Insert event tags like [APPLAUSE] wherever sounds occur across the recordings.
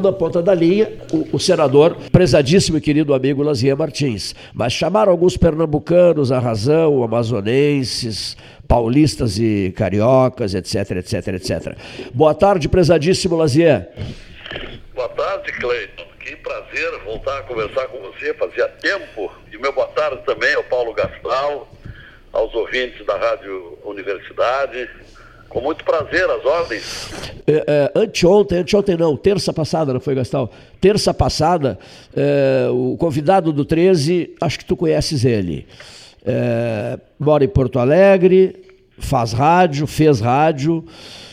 Na ponta da linha, o, o, senador, prezadíssimo e querido amigo Lazier Martins. Mas chamaram alguns pernambucanos, a razão, amazonenses, paulistas e cariocas, etc, etc, etc. Boa tarde, prezadíssimo Lazier. Boa tarde, Cleiton. Que prazer voltar a conversar com você, fazia tempo. E meu boa tarde também ao Paulo Gastal, aos ouvintes da Rádio Universidade. Com muito prazer, as ordens. É, é, anteontem, anteontem não, terça passada, não foi, Gastal? Terça passada, é, o convidado do 13, acho que tu conheces ele. É, mora em Porto Alegre, faz rádio, fez rádio,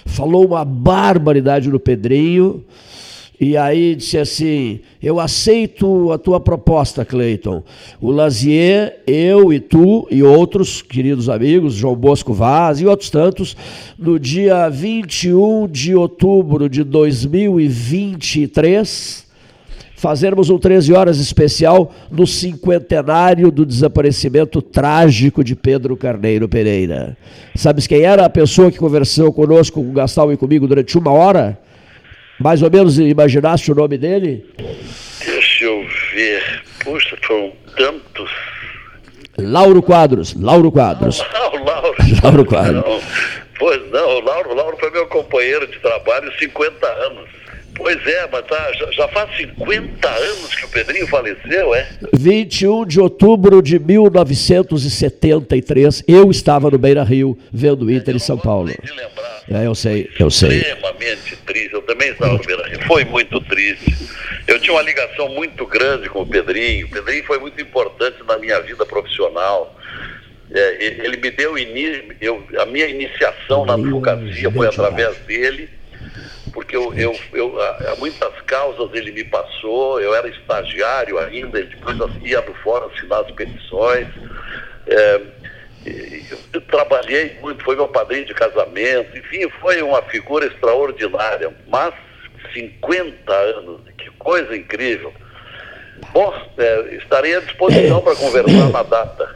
falou uma barbaridade no Pedrinho. E aí disse assim: Eu aceito a tua proposta, Cleiton. O Lazier, eu e tu e outros queridos amigos, João Bosco Vaz e outros tantos, no dia 21 de outubro de 2023, fazermos um 13 horas especial no cinquentenário do desaparecimento trágico de Pedro Carneiro Pereira. Sabes quem era a pessoa que conversou conosco, com o Gastal e comigo durante uma hora? Mais ou menos imaginaste o nome dele? Deixa eu ver. Puxa, foram tantos. Lauro Quadros, Lauro Quadros. [LAUGHS] Não, Lauro. Lauro Quadros. Não. Pois não, o Lauro, Lauro foi meu companheiro de trabalho 50 anos. Pois é, mas tá, já, já, faz 50 anos que o Pedrinho faleceu, é? 21 de outubro de 1973, eu estava no Beira Rio vendo o Inter em São Paulo. De lembrar. É, eu sei, eu sei. Extremamente triste, eu também estava no Beira Rio. Foi muito triste. Eu tinha uma ligação muito grande com o Pedrinho. O Pedrinho foi muito importante na minha vida profissional. É, ele me deu eu, a minha iniciação na advocacia foi através dele porque eu, eu, eu, a, muitas causas ele me passou, eu era estagiário ainda, ele depois ia do fora assinar as petições. É, eu trabalhei muito, foi meu padrinho de casamento, enfim, foi uma figura extraordinária, mas 50 anos, que coisa incrível. Bom, é, estarei à disposição [COUGHS] para conversar na data.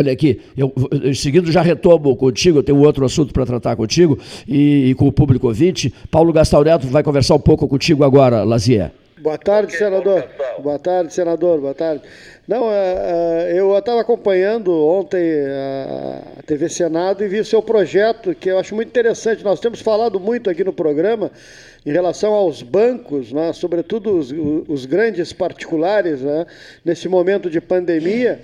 Olha aqui, eu, em seguida já retomo contigo, eu tenho outro assunto para tratar contigo e, e, com o público ouvinte. Paulo Gastal Neto vai conversar um pouco contigo agora, Lazier. Boa tarde, senador. Boa tarde, senador. Boa tarde. Não, é, é, eu estava acompanhando ontem a TV Senado e vi o seu projeto, que eu acho muito interessante. Nós temos falado muito aqui no programa em relação aos bancos, né, sobretudo os, os grandes particulares, né, nesse momento de pandemia.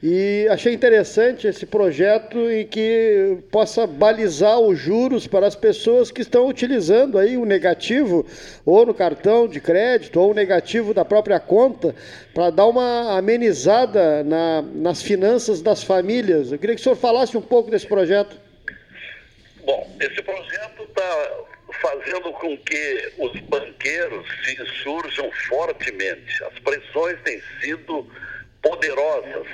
E achei interessante esse projeto em que possa balizar os juros para as pessoas que estão utilizando aí o negativo, ou no cartão de crédito, ou o negativo da própria conta, para dar uma amenizada na, nas finanças das famílias. Eu queria que o senhor falasse um pouco desse projeto. Bom, esse projeto está fazendo com que os banqueiros se surjam fortemente. As pressões têm sido poderosas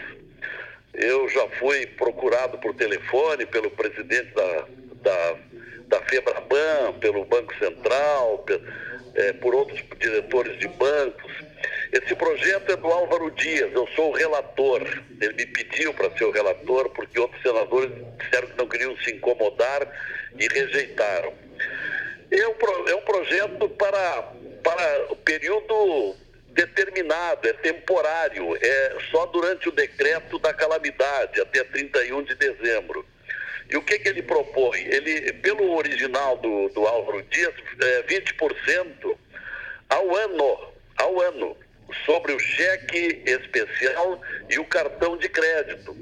eu já fui procurado por telefone pelo presidente da, da, da FEBRABAN, pelo Banco Central, por, é, por outros diretores de bancos. Esse projeto é do Álvaro Dias, eu sou o relator. Ele me pediu para ser o relator porque outros senadores disseram que não queriam se incomodar e rejeitaram. É um, é um projeto para, para o período determinado, é temporário, é só durante o decreto da calamidade, até 31 de dezembro. E o que, que ele propõe? Ele, pelo original do, do Álvaro Dias, é 20% ao ano, ao ano, sobre o cheque especial e o cartão de crédito.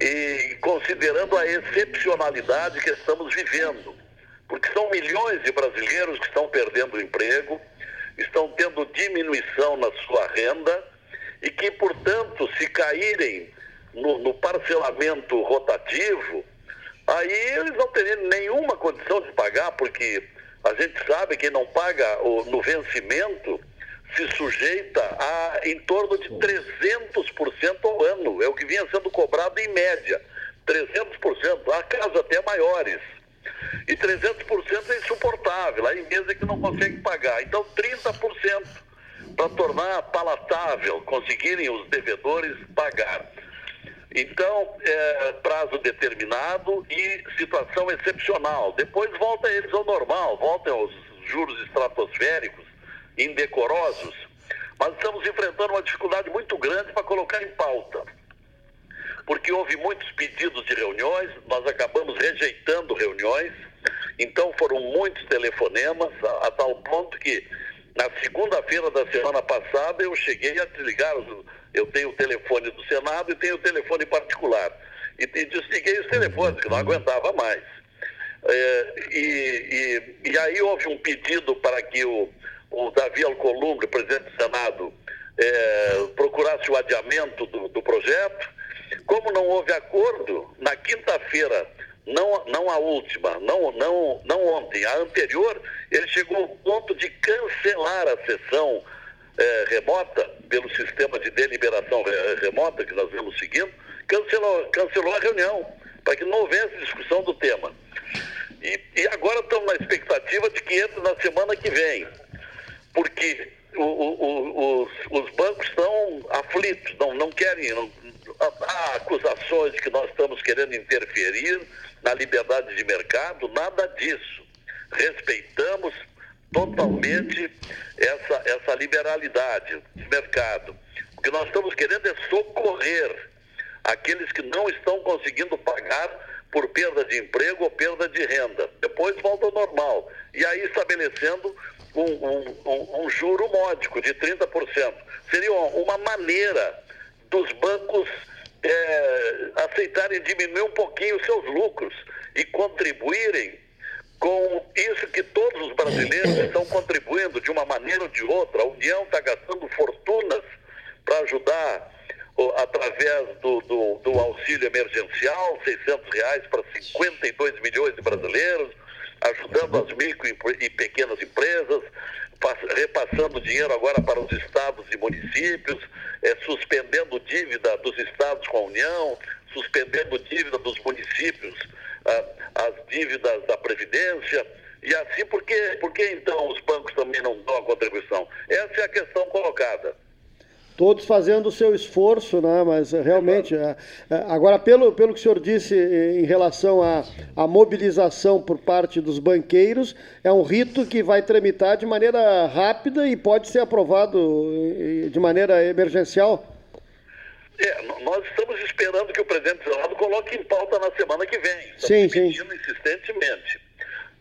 E considerando a excepcionalidade que estamos vivendo, porque são milhões de brasileiros que estão perdendo o emprego, estão tendo diminuição na sua renda e que, portanto, se caírem no, no parcelamento rotativo, aí eles não teriam nenhuma condição de pagar, porque a gente sabe que não paga o, no vencimento se sujeita a em torno de 300% ao ano. É o que vinha sendo cobrado em média. 300%, há casos até maiores. E 300% é insuportável, mesmo é que não consegue pagar. Então 30% para tornar palatável, conseguirem os devedores pagar. Então, é, prazo determinado e situação excepcional. Depois volta eles ao normal, voltam aos juros estratosféricos indecorosos, mas estamos enfrentando uma dificuldade muito grande para colocar em pauta. Porque houve muitos pedidos de reuniões, nós acabamos rejeitando reuniões, então foram muitos telefonemas, a, a tal ponto que na segunda-feira da semana passada eu cheguei a desligar, eu tenho o telefone do Senado e tenho o telefone particular. E, e desliguei os telefones, que não aguentava mais. É, e, e, e, aí houve um pedido para que o, o Davi Alcolumbre, presidente do Senado, é, procurasse o adiamento do, do projeto. Como não houve acordo, na quinta-feira, não, não a última, não, não, não ontem, a anterior, ele chegou ao ponto de cancelar a sessão é, remota, pelo sistema de deliberação remota que nós vemos seguindo, cancelou, cancelou a reunião, para que não houvesse discussão do tema. E, e agora estamos na expectativa de que entre na semana que vem, porque o, o, os, os, bancos estão aflitos, não, não querem. Não, há acusações de que nós estamos querendo interferir na liberdade de mercado, nada disso. Respeitamos totalmente essa, essa liberalidade de mercado. O que nós estamos querendo é socorrer aqueles que não estão conseguindo pagar por perda de emprego ou perda de renda. Depois volta ao normal. E aí estabelecendo um, um, um, juro módico de 30%. Seria uma maneira dos bancos é, aceitarem diminuir um pouquinho seus lucros e contribuírem com isso que todos os brasileiros estão contribuindo de uma maneira ou de outra. A União está gastando fortunas para ajudar através do, do, do, auxílio emergencial, 600 reais para 52 milhões de brasileiros, ajudando as micro e pequenas empresas, repassando dinheiro agora para os estados e municípios, é, suspendendo dívida dos estados com a União, suspendendo dívida dos municípios, as dívidas da Previdência. E assim, por que, por que então os bancos também não dão a contribuição? Essa é a questão colocada todos fazendo o seu esforço, né? mas eh, realmente, é, é, agora pelo, pelo que o senhor disse em relação à, à mobilização por parte dos banqueiros, é um rito que vai tramitar de maneira rápida e pode ser aprovado de maneira emergencial? É, nós estamos esperando que o presidente do Senado coloque em pauta na semana que vem. Estamos sim, pedindo sim. insistentemente.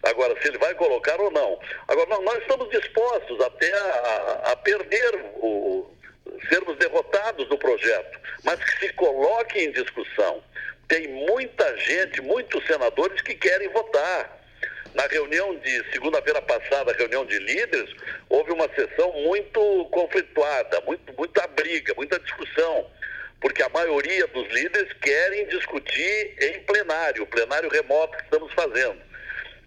Agora, se ele vai colocar ou não. Agora, nós estamos dispostos até a, a perder o, sermos derrotados do projeto, mas que se coloque em discussão. Tem muita gente, muitos senadores que querem votar. Na reunião de segunda-feira passada, reunião de líderes, houve uma sessão muito conflituada, muito, muita briga, muita discussão, porque a maioria dos líderes querem discutir em plenário, o plenário remoto que estamos fazendo.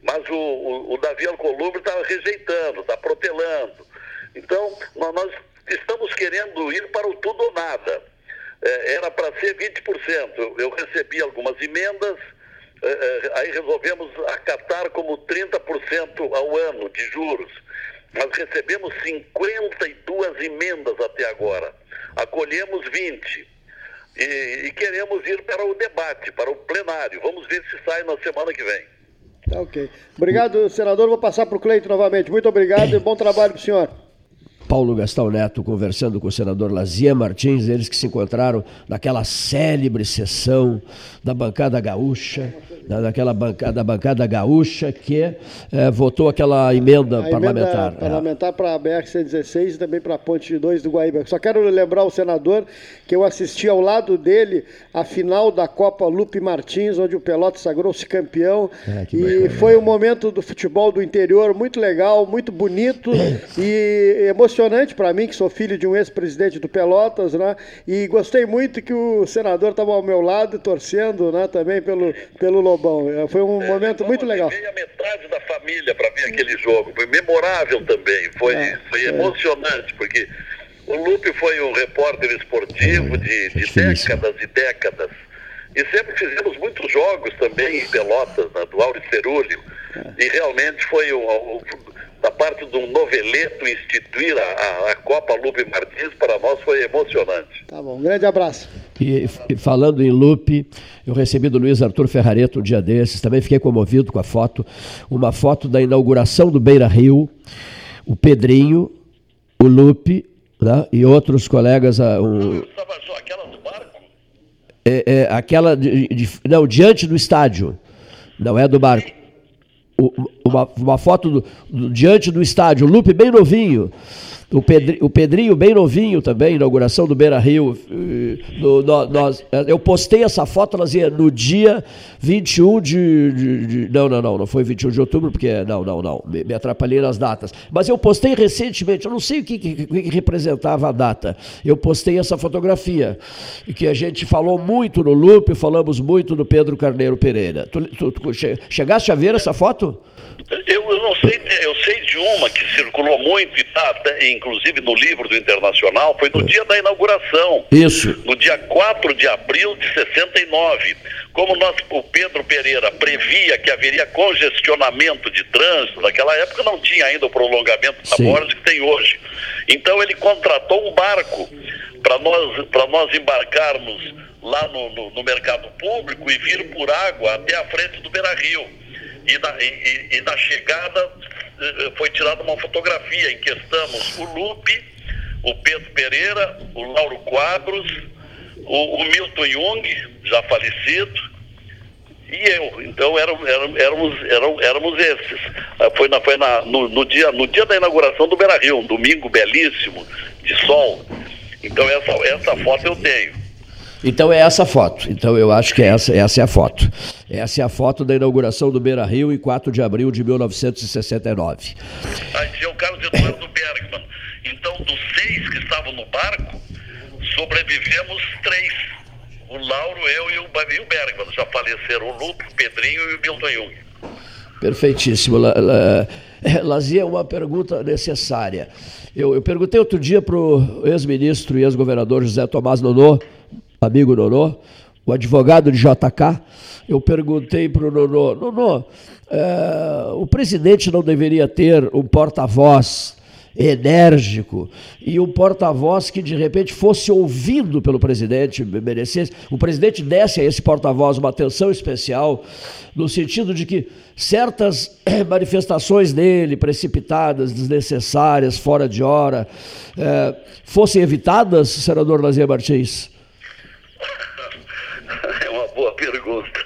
Mas o, o, o Davi Alcolumbre está rejeitando, está protelando. Então, nós estamos querendo ir para o tudo ou nada. É, era para ser 20%. Eu, recebi algumas emendas, é, é, aí resolvemos acatar como 30% ao ano de juros. Nós recebemos 52 emendas até agora. Acolhemos 20. E, e, queremos ir para o debate, para o plenário. Vamos ver se sai na semana que vem. Tá ok. Obrigado, senador. Vou passar para o Cleito novamente. Muito obrigado e bom trabalho para o senhor. Paulo Gastão Neto conversando com o senador Lazia Martins, eles que se encontraram naquela célebre sessão da bancada gaúcha, né, daquela bancada, da bancada gaúcha que é, votou aquela emenda a parlamentar. Emenda parlamentar é. para a BR-116 e também para a Ponte 2 do Guaíba. Só quero lembrar o senador que eu assisti ao lado dele a final da Copa Lupe Martins, onde o Pelotas sagrou-se campeão. É, e foi um momento do futebol do interior muito legal, muito bonito [COUGHS] e emocionante para mim, que sou filho de um ex-presidente do Pelotas, né? E gostei muito que o senador estava ao meu lado torcendo, né, também pelo, pelo Lobão. É, foi um é, momento muito legal. a metade da família para ver aquele jogo. Foi memorável também. Foi, é, foi é. emocionante, porque o Lupe foi um repórter esportivo de, de décadas e décadas. E sempre fizemos muitos jogos também em Pelotas, né, do Auri Cerúlio. E realmente foi um, um, da parte de um noveleto instituir a, a, a, Copa Lupe Martins, para nós foi emocionante. Tá bom, um grande abraço. E, e, falando em Lupe, eu recebi do Luiz Arthur Ferrareto um dia desses, também fiquei comovido com a foto, uma foto da inauguração do Beira Rio, o Pedrinho, o Lupe né? e outros colegas. A, o... aquela do barco? É, é, aquela de, de, não, diante do estádio. Não é do barco. Uma, uma foto do, do, diante do estádio, Lupe bem novinho. O, Pedri, o Pedrinho, bem novinho também, inauguração do Beira Rio. No, no, nós, eu postei essa foto, Lazia, no dia 21 de, de, de, Não, não, não, não foi 21 de outubro, porque. Não, não, não, me, me atrapalhei nas datas. Mas eu postei recentemente, eu não sei o que, que, que, representava a data. Eu postei essa fotografia, que a gente falou muito no Loop, falamos muito no Pedro Carneiro Pereira. Tu, tu, tu chegaste a ver essa foto? Eu, eu, não sei, eu sei uma que circulou muito e está inclusive no livro do Internacional, foi no é. dia da inauguração. Isso. No dia 4 de abril de 69. Como nós, o Pedro Pereira previa que haveria congestionamento de trânsito, naquela época não tinha ainda o prolongamento da Borges que tem hoje. Então ele contratou um barco para nós, nós embarcarmos lá no, no, no mercado público e vir por água até a frente do Beira Rio e na, e, e na chegada foi tirada uma fotografia em que estamos o Lupe, o Pedro Pereira, o Lauro Quadros, o, o Milton Jung, já falecido, e eu. Então éramos, éramos, éramos, éramos esses. Ah, foi, na, foi na, no, no, dia, no dia da inauguração do Beira Rio, um domingo belíssimo, de sol. Então essa, essa foto eu tenho. Então é essa foto. Então eu acho que essa, essa é a foto. Essa é a foto da inauguração do Beira Rio em 4 de abril de 1969. Aí é o Carlos Eduardo Bergman. Então, dos seis que estavam no barco, sobrevivemos três. O Lauro, eu e o, e o Bergman. Já faleceram o Luto, o Pedrinho e o Milton Jung. Perfeitíssimo. Lazia, uma pergunta necessária. Eu, eu perguntei outro dia para o ex-ministro e ex-governador José Tomás Nonô, amigo Nonô, o advogado de JK, eu perguntei para o Nonô, Nonô, é, o presidente não deveria ter um porta-voz enérgico e um porta-voz que de repente fosse ouvido pelo presidente, merecesse, o presidente desse a esse porta-voz uma atenção especial, no sentido de que certas [CLEARS THROAT] manifestações dele, precipitadas, desnecessárias, fora de hora, é, fossem evitadas, senador Lazier Martins? boa pergunta.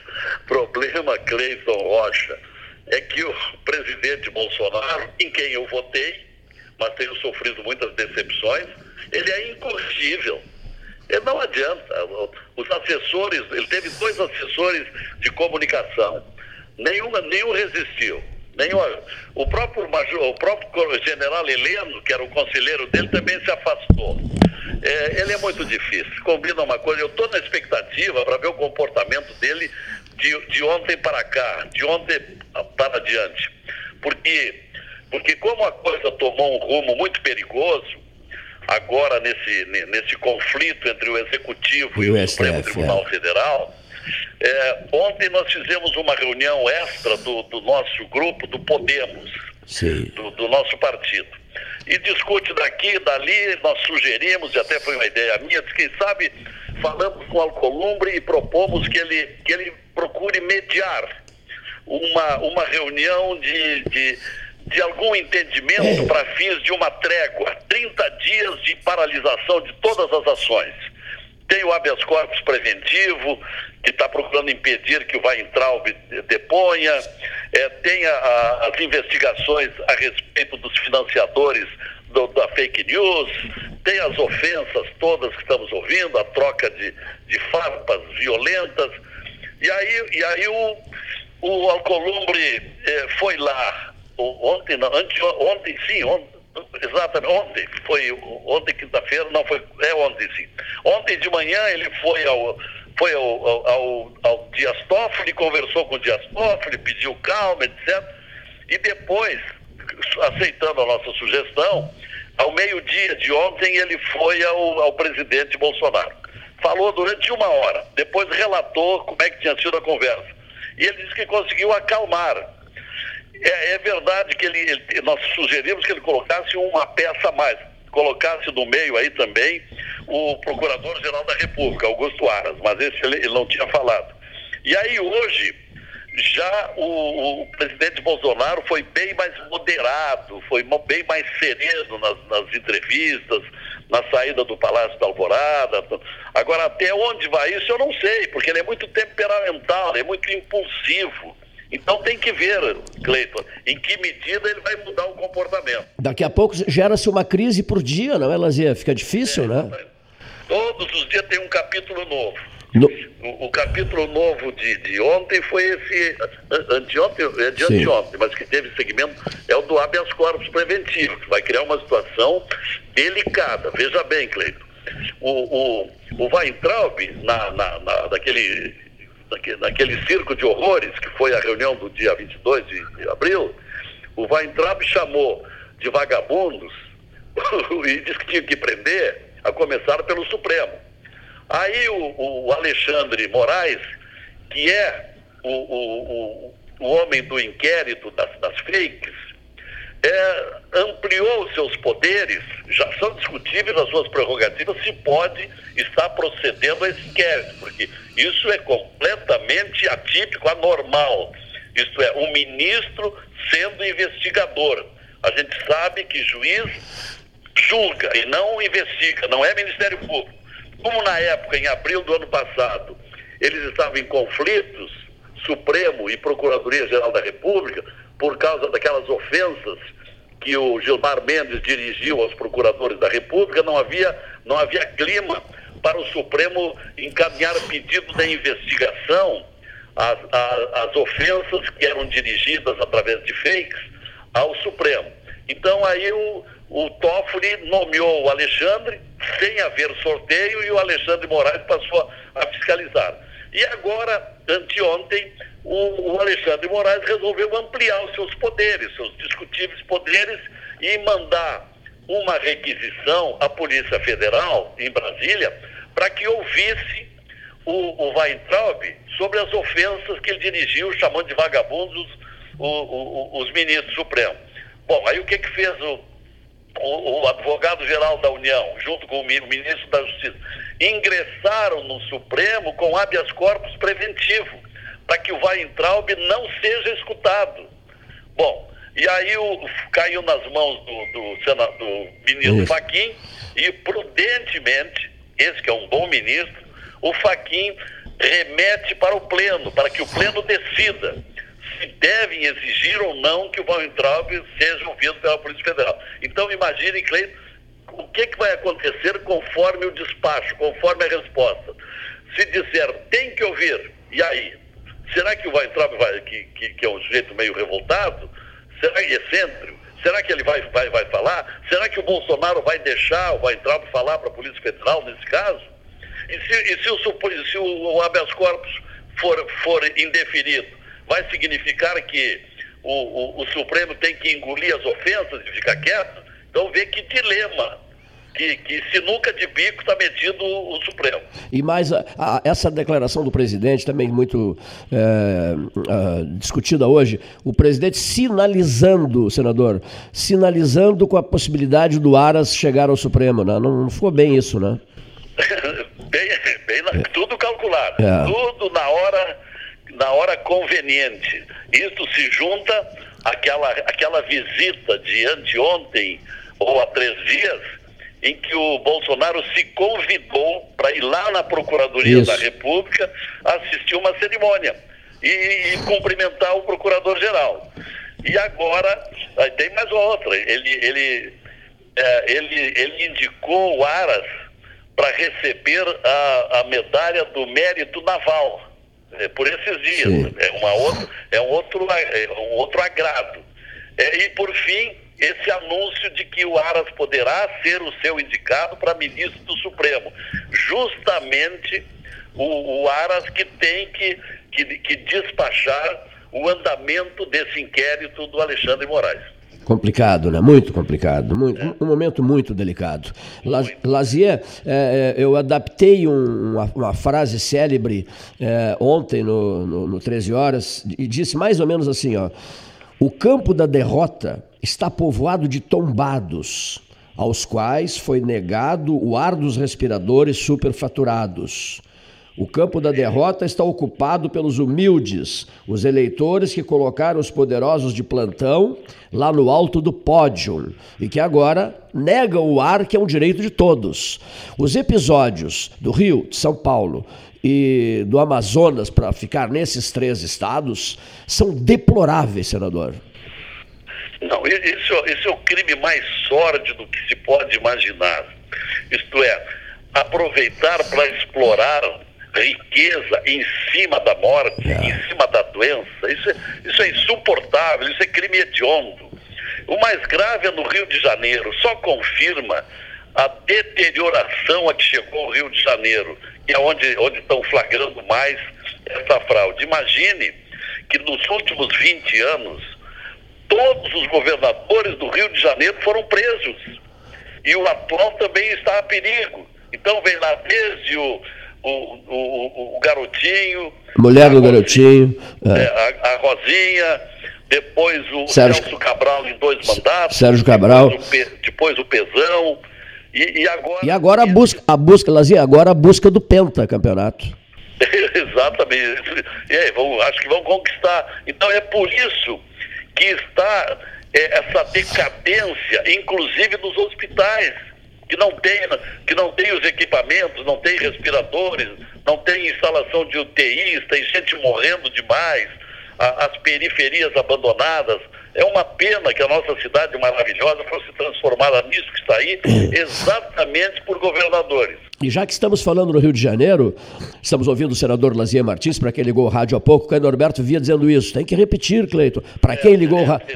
Problema, Cleiton Rocha, é que o presidente Bolsonaro, em quem eu votei, mas tenho sofrido muitas decepções, ele é incorrigível. Ele não adianta. Os assessores, ele teve dois assessores de comunicação. Nenhum, nenhum resistiu. Nenhum, o, próprio major, o próprio general Heleno, que era o conselheiro dele, também se afastou. É, ele é muito difícil. Combina uma coisa, eu estou na expectativa para ver o comportamento dele de, de ontem para cá, de ontem para adiante. Porque, porque como a coisa tomou um rumo muito perigoso, agora nesse, nesse conflito entre o Executivo e, e o, Supremo Tribunal é. Federal, é, ontem nós fizemos uma reunião extra do, do nosso grupo, do Podemos, do, do, nosso partido. E discute daqui, dali, nós sugerimos, e até foi uma ideia minha, de quem sabe falamos com o Alcolumbre e propomos que ele, que ele procure mediar uma, uma reunião de, de, de algum entendimento é. para fins de uma trégua, 30 dias de paralisação de todas as ações. Tem o habeas corpus preventivo, que está procurando impedir que o Weintraub deponha, é, tem a, a, as investigações a respeito dos financiadores do, da fake news, tem as ofensas todas que estamos ouvindo, a troca de, de farpas violentas. E aí, e aí o, o Alcolumbre é, foi lá, ontem, não, antes, ontem sim, ontem, exatamente, ontem, foi ontem quinta-feira, não foi, é ontem sim. Ontem de manhã ele foi ao foi ao, ao, ao Dias Toffoli, conversou com o Dias Toffoli, pediu calma, etc. E depois, aceitando a nossa sugestão, ao meio-dia de ontem ele foi ao, ao presidente Bolsonaro. Falou durante uma hora, depois relatou como é que tinha sido a conversa. E ele disse que conseguiu acalmar. É, é verdade que ele, ele, nós sugerimos que ele colocasse uma peça a mais, colocasse no meio aí também o Procurador-Geral da República, Augusto Aras, mas esse ele, ele não tinha falado. E aí hoje Já o, o, presidente Bolsonaro foi bem mais moderado, foi bem mais sereno nas, nas entrevistas, na saída do Palácio da Alvorada. Agora, até onde vai isso eu não sei, porque ele é muito temperamental, é muito impulsivo. Então tem que ver, Cleiton, em que medida ele vai mudar o comportamento. Daqui a pouco gera-se uma crise por dia, não é, Lazia? Fica difícil, é, né? Todos os dias tem um capítulo novo. No... O, o, capítulo novo de, de ontem foi esse, anteontem, é de Sim. anteontem, mas que teve segmento, é o do habeas corpus preventivo, que vai criar uma situação delicada. Veja bem, Cleiton, o, o, o Weintraub, na, na, na, naquele, naquele, circo de horrores, que foi a reunião do dia 22 de abril, o Weintraub chamou de vagabundos [LAUGHS] e disse que tinha que prender, a começar pelo Supremo. Aí o, o Alexandre Moraes, que é o, o, o, homem do inquérito das, das fakes, é, ampliou seus poderes, já são discutíveis as suas prerrogativas, se pode estar procedendo a esse inquérito, porque isso é completamente atípico, anormal. Isto é, um ministro sendo investigador. A gente sabe que juiz julga e não investiga, não é Ministério Público. Como na época, em abril do ano passado, eles estavam em conflitos, Supremo e Procuradoria-Geral da República, por causa daquelas ofensas que o Gilmar Mendes dirigiu aos procuradores da República, não havia, não havia clima para o Supremo encaminhar pedido de investigação às, às ofensas que eram dirigidas através de fakes ao Supremo. Então aí o, o Toffoli nomeou o Alexandre sem haver sorteio e o Alexandre Moraes passou a fiscalizar. E agora, anteontem, o, Alexandre Moraes resolveu ampliar os seus poderes, seus discutíveis poderes, e mandar uma requisição à Polícia Federal, em Brasília, para que ouvisse o, o Weintraub sobre as ofensas que ele dirigiu, chamando de vagabundos o, o, os ministros supremos. Bom, aí o que, que fez o, o, o advogado-geral da União, junto com o ministro da Justiça, ingressaram no Supremo com habeas corpus preventivo, para que o Weintraub não seja escutado. Bom, e aí o, caiu nas mãos do, do, do ministro Faquim e prudentemente, esse que é um bom ministro, o Faquim remete para o pleno, para que o pleno decida se devem exigir ou não que o Weintraub seja ouvido pela Polícia Federal. Então, imagine, Cleiton, o que, que vai acontecer conforme o despacho, conforme a resposta. Se disser tem que ouvir, e aí? Será que o Weintraub, vai, que, que, que é um sujeito meio revoltado, será que é excêntrico? Será que ele vai, vai, vai falar? Será que o Bolsonaro vai deixar o Weintraub falar para a Polícia Federal nesse caso? E se, e se, o, se o, o habeas corpus for, for indeferido? Vai significar que o, o, o Supremo tem que engolir as ofensas e ficar quieto? Então vê que dilema que, que sinuca de bico está metido o, Supremo. E mais a, a, essa declaração do presidente, também muito é, discutida hoje, o presidente sinalizando, senador, sinalizando com a possibilidade do Aras chegar ao Supremo, né? não, não ficou bem isso, né? [LAUGHS] bem, bem na, é. tudo calculado, é. tudo na hora na hora conveniente. Isso se junta àquela, àquela visita de anteontem ou há três dias, em que o Bolsonaro se convidou para ir lá na Procuradoria Isso. da República assistir uma cerimônia e, e cumprimentar o Procurador-Geral. E agora, tem mais outra, ele, ele, é, ele, ele indicou o Aras para receber a, a medalha do mérito naval é, por esses dias. Sim. É, uma é, um outro, é um outro agrado. É, e, por fim, esse anúncio de que o Aras poderá ser o seu indicado para ministro do Supremo. Justamente o, o Aras que tem que, que, que despachar o andamento desse inquérito do Alexandre Moraes. Complicado, né? Muito complicado. Muito, um momento muito delicado. Lazier, é, é, eu adaptei um, uma, uma, frase célebre é, ontem no, no, no 13 Horas e disse mais ou menos assim: ó, o campo da derrota está povoado de tombados, aos quais foi negado o ar dos respiradores superfaturados. O campo da derrota está ocupado pelos humildes, os eleitores que colocaram os poderosos de plantão lá no alto do pódio e que agora negam o ar que é um direito de todos. Os episódios do Rio, de São Paulo e do Amazonas, para ficar nesses três estados, são deploráveis, senador. Não, isso, isso é o crime mais sórdido que se pode imaginar. Isto é, aproveitar para explorar riqueza em cima da morte, é. em cima da doença. Isso é, isso é insuportável, isso é crime hediondo. O mais grave é no Rio de Janeiro, só confirma a deterioração a que chegou o Rio de Janeiro, que é onde, onde estão flagrando mais essa fraude. Imagine que nos últimos 20 anos, todos os governadores do Rio de Janeiro foram presos. E o atual também está a perigo. Então vem lá desde o, o, o, o garotinho. Mulher do garotinho. É. É, a, a, Rosinha, depois o Sérgio, Celso Cabral em dois mandatos. Sérgio Cabral. Depois o, depois o Pezão. E, e, agora. E agora a busca, a busca, Lazia, agora a busca do Penta campeonato. [LAUGHS] Exatamente. E aí, vão, acho que vão conquistar. Então é por isso que está é, essa decadência, inclusive nos hospitais que não tem, que não tem os equipamentos, não tem respiradores, não tem instalação de UTIs, tem gente morrendo demais, a, as periferias abandonadas. É uma pena que a nossa cidade maravilhosa fosse transformada nisso que está aí, exatamente por governadores. E já que estamos falando no Rio de Janeiro, estamos ouvindo o senador Lazier Martins, para quem ligou o rádio há pouco, o Norberto via dizendo isso. Tem que repetir, Cleiton. Para quem ligou o rádio.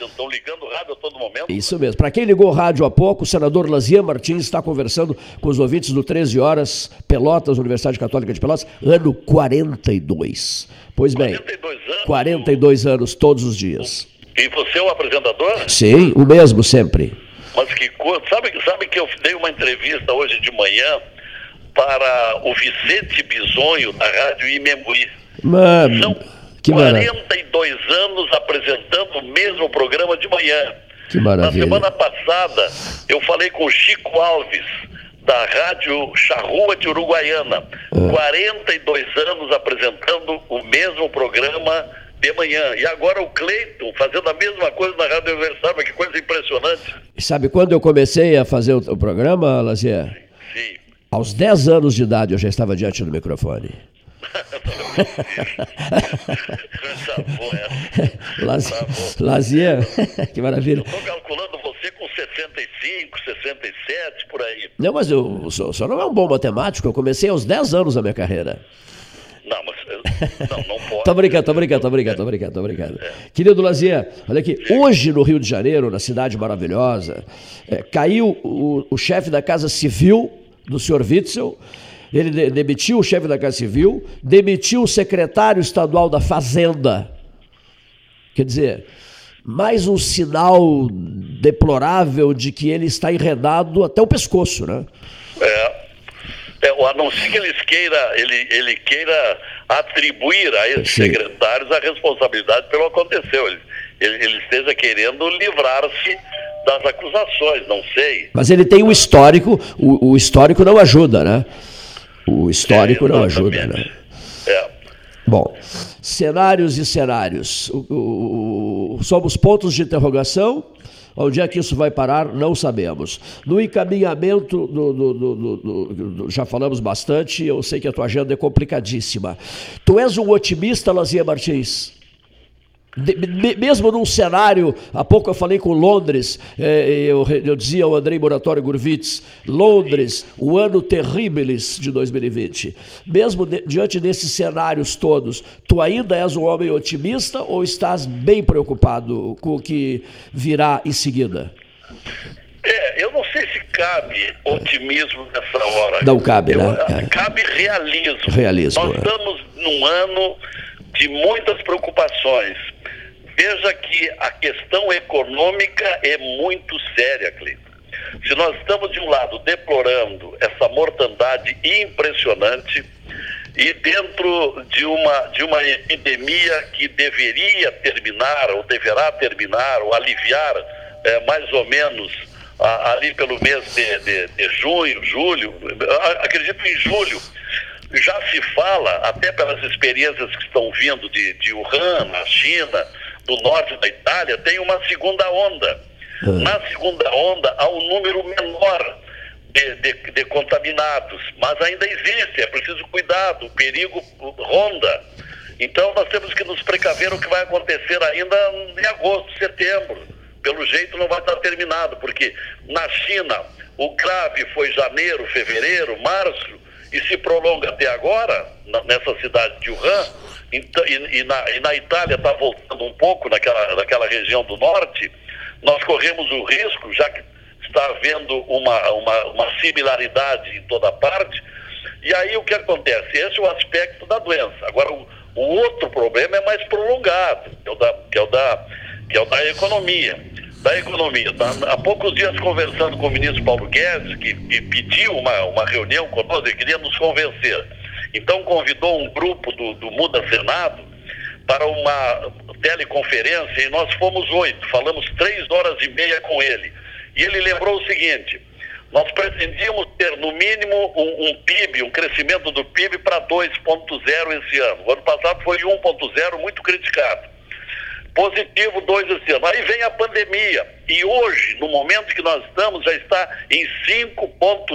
Estão ligando o rádio a todo momento. Isso mesmo. Para quem ligou o rádio há pouco, o senador Lazier Martins está conversando com os ouvintes do 13 Horas, Pelotas, Universidade Católica de Pelotas, ano 42. Pois bem, 42 anos, 42 anos todos os dias. E você é o apresentador? Sim, o mesmo sempre. Mas que coisa. Sabe, sabe que eu dei uma entrevista hoje de manhã para o Vicente Bisonho, da Rádio Imembuí. Mano, São que 42 maravilha. anos apresentando o mesmo programa de manhã. Que maravilha. Na semana passada, eu falei com o Chico Alves, da Rádio Charrua de Uruguaiana. Ah. 42 anos apresentando o mesmo programa de manhã. E agora o Cleiton fazendo a mesma coisa na Rádio Universal, que coisa impressionante. Sabe quando eu comecei a fazer o, o programa, Lazier? Sim. Aos 10 anos de idade eu já estava diante do microfone. Lazier, [LAUGHS] que maravilha. Estou calculando você com 65, 67, por aí. Não, mas eu, o senhor não é um bom matemático, eu comecei aos 10 anos a minha carreira. Não, mas não, não [LAUGHS] pode. tô brincando, tô brincando, tô brincando, tô brincando, tô brincando. É. Querido Lazier, olha aqui, hoje no Rio de Janeiro, na cidade maravilhosa, é, caiu o, o chefe da Casa Civil do senhor Witzel, ele de, demitiu o chefe da Casa Civil, demitiu o secretário estadual da Fazenda. Quer dizer, mais um sinal deplorável de que ele está enredado até o pescoço, né? É. É, a não ser que ele queira, ele, ele queira atribuir a esses Sim. secretários a responsabilidade pelo que aconteceu. Ele, ele, ele esteja querendo livrar-se das acusações, não sei. Mas ele tem um histórico, o, o histórico não ajuda, né? O histórico é, não ajuda, né? É. Bom, cenários e cenários. O, o, somos pontos de interrogação Onde é que isso vai parar, não sabemos. No encaminhamento, do, do, do, já falamos bastante, eu sei que a tua agenda é complicadíssima. Tu és um otimista, Lazia Martins? De, mesmo num cenário, há pouco eu falei com Londres, é, eu, eu, dizia ao Andrei Moratório Gurvitz, Londres, o ano terribilis de 2020. Mesmo de, diante desses cenários todos, tu ainda és um homem otimista ou estás bem preocupado com o que virá em seguida? É, eu não sei se cabe otimismo nessa hora. Não cabe, né? É. Cabe realismo. Realismo. Nós é. estamos num ano de muitas preocupações Veja que a questão econômica é muito séria, Cleiton. Se nós estamos, de um lado, deplorando essa mortandade impressionante e dentro de uma, de uma epidemia que deveria terminar, ou deverá terminar, ou aliviar é, mais ou menos a, ali pelo mês de, de, de junho, julho, acredito em julho, já se fala, até pelas experiências que estão vindo de, de Wuhan, na China, do norte da Itália, tem uma segunda onda. Uhum. Na segunda onda há um número menor de, de, de, contaminados, mas ainda existe, é preciso cuidado, o perigo ronda. Então nós temos que nos precaver o que vai acontecer ainda em agosto, setembro. Pelo jeito não vai estar terminado, porque na China o grave foi janeiro, fevereiro, março, e se prolonga até agora, nessa cidade de Wuhan, e, e, e, na, e na, Itália está voltando um pouco naquela, naquela região do norte, nós corremos o risco, já que está havendo uma, uma, uma similaridade em toda parte, e aí o que acontece? Esse é o aspecto da doença. Agora, o, o outro problema é mais prolongado, que é o da, que é o da, que é o da economia. Da economia. Tá? Há poucos dias conversando com o ministro Paulo Guedes, que, que pediu uma, uma reunião conosco, ele queria nos convencer. Então convidou um grupo do, do Muda Senado para uma teleconferência e nós fomos oito, falamos três horas e meia com ele. E ele lembrou o seguinte: nós pretendíamos ter, no mínimo, um, um PIB, um crescimento do PIB para 2,0 esse ano. O ano passado foi 1,0, muito criticado. Positivo 2 esse ano. Aí vem a pandemia. E hoje, no momento que nós estamos, já está em 5,5,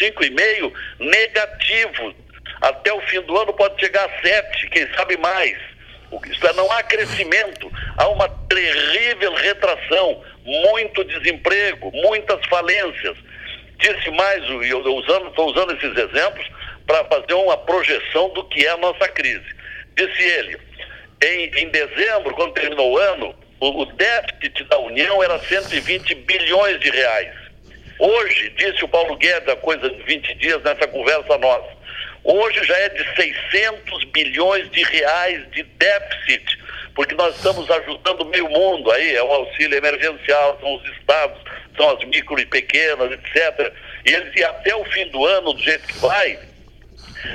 5,5 negativo. Até o fim do ano pode chegar a 7, quem sabe mais. É, não há crescimento, há uma terrível retração, muito desemprego, muitas falências. Disse mais, eu estou usando esses exemplos para fazer uma projeção do que é a nossa crise. Disse ele, em, em dezembro, quando terminou o ano, o, o déficit da União era 120 bilhões de reais. Hoje, disse o Paulo Guedes há coisa de 20 dias nessa conversa nossa, hoje já é de 600 bilhões de reais de déficit, porque nós estamos ajudando meio mundo aí, é o auxílio emergencial, são os estados, são as micro e pequenas, etc. E eles, até o fim do ano, do jeito que vai,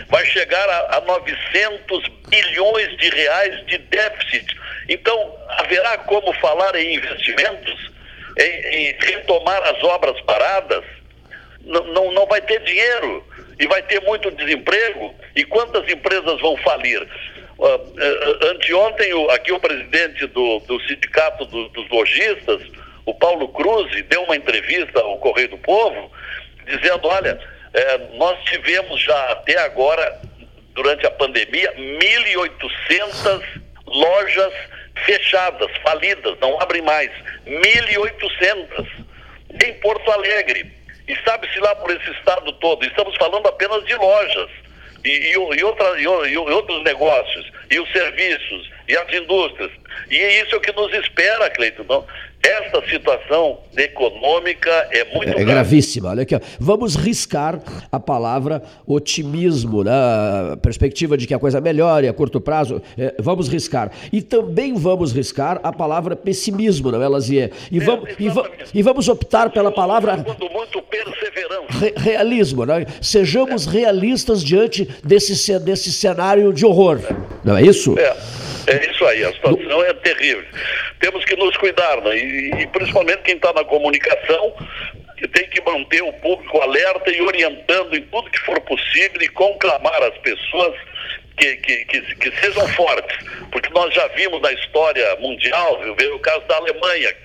vai chegar a, a 900 bilhões de reais de déficit. Então, haverá como falar em investimentos, em, em retomar as obras paradas? Não, não, vai ter dinheiro e vai ter muito desemprego. E quantas empresas vão falir? Uh, anteontem, o, aqui o presidente do, do sindicato do, dos lojistas, o Paulo Cruz, deu uma entrevista ao Correio do Povo, dizendo, olha, é, nós tivemos já até agora, durante a pandemia, 1.800 lojas fechadas, falidas, não abrem mais. 1.800 em Porto Alegre. E sabe-se lá por esse estado todo, estamos falando apenas de lojas e, e, e, outra, e, e outros negócios, e os serviços, e as indústrias. E é isso que nos espera, Cleiton. Esta situação econômica é muito é, é gravíssima. Olha aqui, vamos riscar a palavra otimismo, né? a perspectiva de que a coisa melhore a curto prazo. É, vamos riscar. E também vamos riscar a palavra pessimismo, não é, Lazier? E, é, vamos, e, va e, vamos optar pela palavra. Muito perseverança. Re realismo, né? Sejamos realistas diante desse, desse cenário de horror. Não é isso? É. É isso aí, a situação é terrível. Temos que nos cuidar, né? e, e principalmente quem está na comunicação, que tem que manter o público alerta e orientando em tudo que for possível e conclamar as pessoas que, que, que, que, sejam fortes. Porque nós já vimos na história mundial, viu, o caso da Alemanha.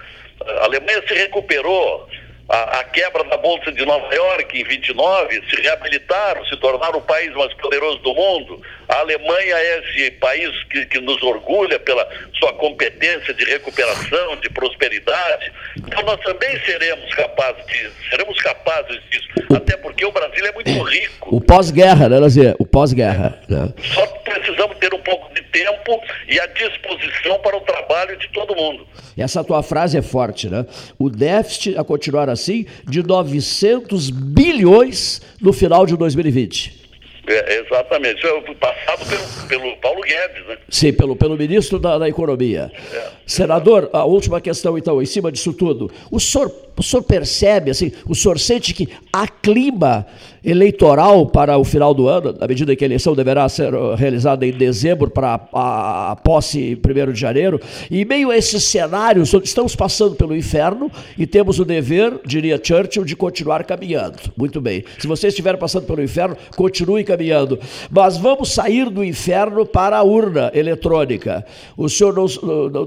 A Alemanha se recuperou, a, a, quebra da Bolsa de Nova York em 29, se reabilitaram, se tornaram o país mais poderoso do mundo. A Alemanha é esse país que, que nos orgulha pela sua competência de recuperação, de prosperidade. Então nós também seremos capazes disso, seremos capazes disso, até porque o Brasil é muito rico. O pós-guerra, né, Lazer? O pós-guerra. Né? Só precisamos ter um pouco de tempo e a disposição para o trabalho de todo mundo. Essa tua frase é forte, né? O déficit a continuar assim de 900 bilhões no final de 2020. É, exatamente. Isso é passado pelo, pelo Paulo Guedes, né? Sim, pelo, pelo ministro da, da Economia. É. Senador, a última questão, então, em cima disso tudo. O senhor, o senhor percebe, assim, o senhor sente que há clima eleitoral para o final do ano, à medida que a eleição deverá ser uh, realizada em dezembro para a, posse em 1 de janeiro, e meio a esses cenários, estamos passando pelo inferno e temos o dever, diria Churchill, de continuar caminhando. Muito bem. Se você estiver passando pelo inferno, continue caminhando. Mas vamos sair do inferno para a urna eletrônica. O senhor não,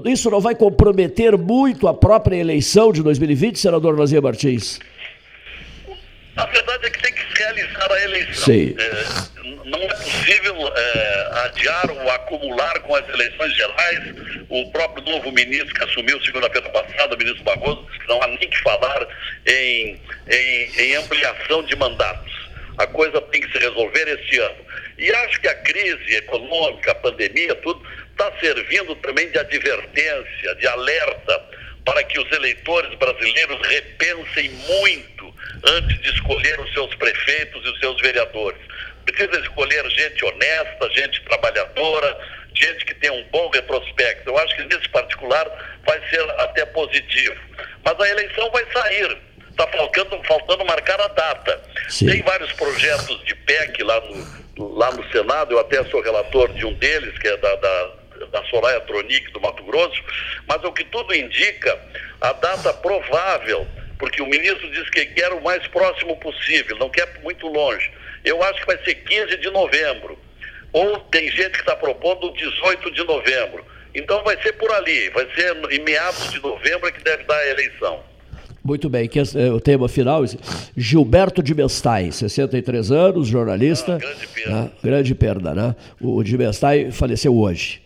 isso não vai comprometer muito a própria eleição de 2020, senador Lazia Martins? A verdade é que tem que se realizar a eleição. Sim. É, não é possível é, adiar ou acumular com as eleições gerais. O próprio novo ministro que assumiu segunda-feira passada, o ministro Barroso, não há nem que falar em, em, em ampliação de mandatos. A coisa tem que se resolver este ano. E acho que a crise econômica, a pandemia, tudo, está servindo também de advertência, de alerta, para que os eleitores brasileiros repensem muito antes de escolher os seus prefeitos e os seus vereadores. Precisa escolher gente honesta, gente trabalhadora, gente que tem um bom retrospecto. Eu acho que nesse particular vai ser até positivo. Mas a eleição vai sair. Está faltando, faltando marcar a data. Sim. Tem vários projetos de PEC lá no, lá no Senado, eu até sou relator de um deles, que é da, da, da Soraya Tronic do Mato Grosso, mas o que tudo indica, a data provável, porque o ministro diz que quer o mais próximo possível, não quer muito longe. Eu acho que vai ser 15 de novembro. Ou tem gente que está propondo 18 de novembro. Então vai ser por ali, vai ser em meados de novembro que deve dar a eleição. Muito bem, que é o tema final. Gilberto de Bestai, 63 anos, jornalista. Ah, grande perda. Né? Grande perda, né? O de Bestai faleceu hoje.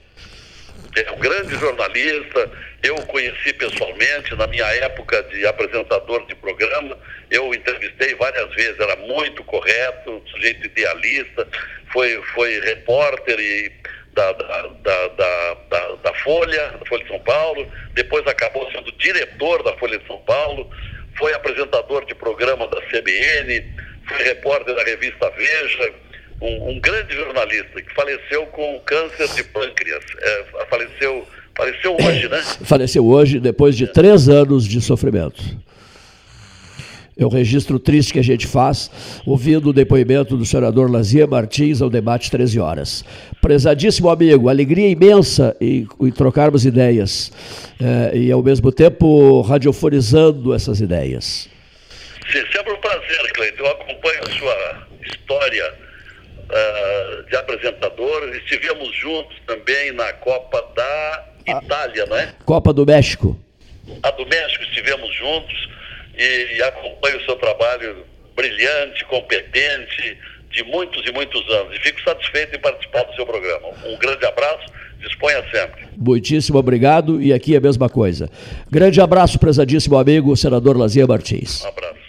É um grande jornalista, eu o conheci pessoalmente na minha época de apresentador de programa. Eu entrevistei várias vezes, era muito correto, sujeito idealista, foi, foi repórter e da, da, da, da, da Folha, da Folha de São Paulo, depois acabou sendo diretor da Folha de São Paulo, foi apresentador de programa da CBN, foi repórter da revista Veja, um, um grande jornalista que faleceu com câncer de pâncreas. É, faleceu, faleceu hoje, né? Faleceu hoje, depois de três anos de sofrimento. É o registro triste que a gente faz, ouvindo o depoimento do senador Lazia Martins ao debate 13 horas. Prezadíssimo amigo, alegria imensa em, em trocarmos ideias é, e, ao mesmo tempo, radiofonizando essas ideias. Sempre um prazer, Cleiton. Eu acompanho a sua história uh, de apresentador. Estivemos juntos também na Copa da Itália, não é? Copa do México. A do México estivemos juntos e, e acompanho o seu trabalho brilhante, competente, de muitos e muitos anos. E fico satisfeito em participar do seu programa. Um grande abraço, disponha sempre. Muitíssimo obrigado e aqui é a mesma coisa. Grande abraço, prezadíssimo amigo, senador Lazia Martins. Um abraço.